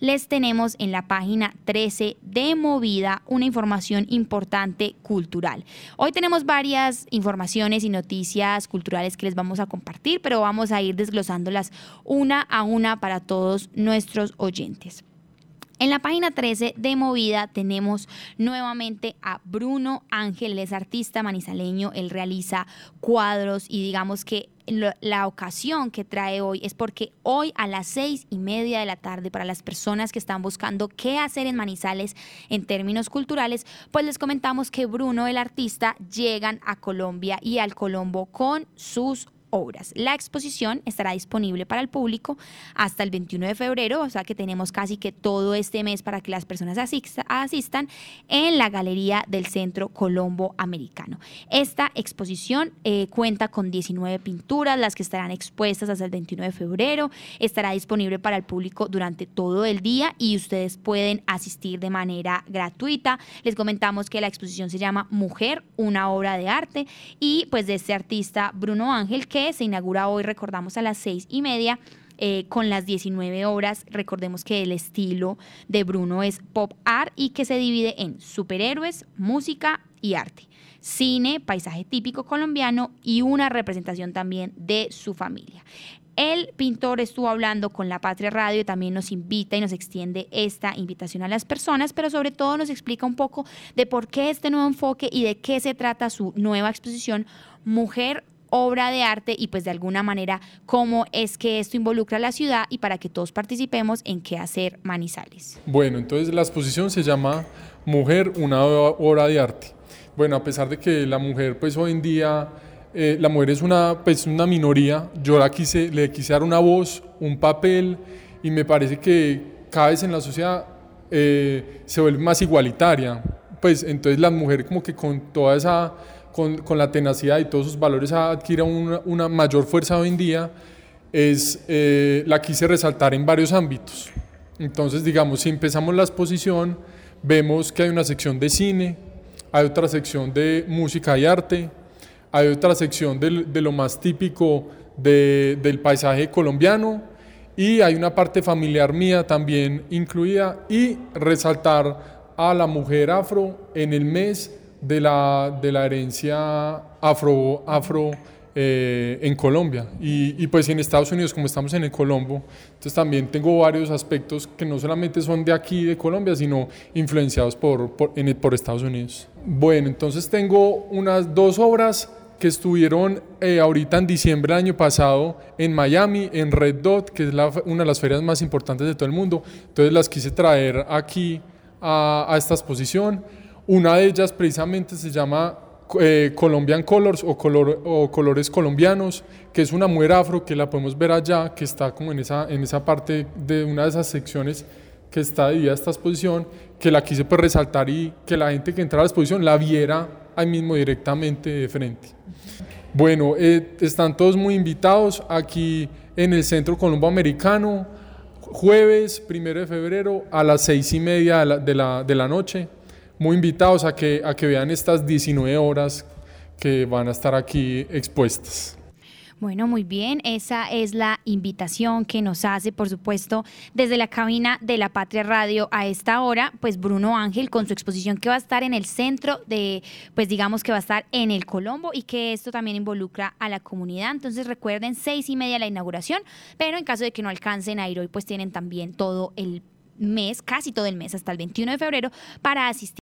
les tenemos en la página 13 de Movida una información importante cultural. Hoy tenemos varias informaciones y noticias culturales que les vamos a compartir, pero vamos a ir desglosándolas una a una para todos nuestros oyentes. En la página 13 de Movida tenemos nuevamente a Bruno Ángel, es artista manizaleño, él realiza cuadros y digamos que la ocasión que trae hoy es porque hoy a las seis y media de la tarde, para las personas que están buscando qué hacer en Manizales en términos culturales, pues les comentamos que Bruno, el artista, llegan a Colombia y al Colombo con sus obras. La exposición estará disponible para el público hasta el 21 de febrero, o sea que tenemos casi que todo este mes para que las personas asistan en la Galería del Centro Colombo Americano. Esta exposición eh, cuenta con 19 pinturas, las que estarán expuestas hasta el 21 de febrero, estará disponible para el público durante todo el día y ustedes pueden asistir de manera gratuita. Les comentamos que la exposición se llama Mujer, una obra de arte y pues de este artista Bruno Ángel que se inaugura hoy, recordamos, a las seis y media. Eh, con las 19 horas. Recordemos que el estilo de Bruno es pop art y que se divide en superhéroes, música y arte. Cine, paisaje típico colombiano y una representación también de su familia. El pintor estuvo hablando con La Patria Radio y también nos invita y nos extiende esta invitación a las personas, pero sobre todo nos explica un poco de por qué este nuevo enfoque y de qué se trata su nueva exposición Mujer obra de arte y pues de alguna manera cómo es que esto involucra a la ciudad y para que todos participemos en qué hacer Manizales. Bueno, entonces la exposición se llama Mujer, una obra de arte. Bueno, a pesar de que la mujer pues hoy en día, eh, la mujer es una, pues, una minoría, yo la quise, le quise dar una voz, un papel y me parece que cada vez en la sociedad eh, se vuelve más igualitaria. Pues entonces la mujer como que con toda esa con, con, la tenacidad y todos sus valores adquiere una, una mayor fuerza hoy en día, es, eh, la quise resaltar en varios ámbitos. Entonces, digamos, si empezamos la exposición, vemos que hay una sección de cine, hay otra sección de música y arte, hay otra sección de, de lo más típico de, del paisaje colombiano y hay una parte familiar mía también incluida y resaltar a la mujer afro en el mes de la, de la herencia afro, afro eh, en Colombia y, pues en Estados Unidos como estamos en el Colombo, entonces también tengo varios aspectos que no solamente son de aquí de Colombia, sino influenciados por, por, Estados Unidos. Bueno, entonces tengo unas dos obras que estuvieron eh, ahorita en diciembre del año pasado en Miami, en Red Dot, que es una de las ferias más importantes de todo el mundo, entonces las quise traer aquí a, a esta exposición. Una de ellas precisamente se llama eh, Colombian Colors o, color, o, colores colombianos, que es una mujer afro que la podemos ver allá, que está como en esa, en esa parte de una de esas secciones que está dividida esta exposición, que la quise pues resaltar y que la gente que entrara a la exposición la viera ahí mismo directamente de frente. Bueno, eh, están todos muy invitados aquí en el Centro Colombo Americano, jueves primero de febrero a las seis y media de la, de la, de la noche muy invitados a que, a que vean estas 19 horas que van a estar aquí expuestas. Bueno, muy bien. Esa es la invitación que nos hace, por supuesto, desde la cabina de la Patria Radio a esta hora, pues Bruno Ángel con su exposición que va a estar en el centro de, pues digamos que va a estar en el Colombo y que esto también involucra a la comunidad. Entonces recuerden, seis y media la inauguración, pero en caso de que no alcancen a ir hoy, pues tienen también todo el mes, casi todo el mes, hasta el 21 de febrero, para asistir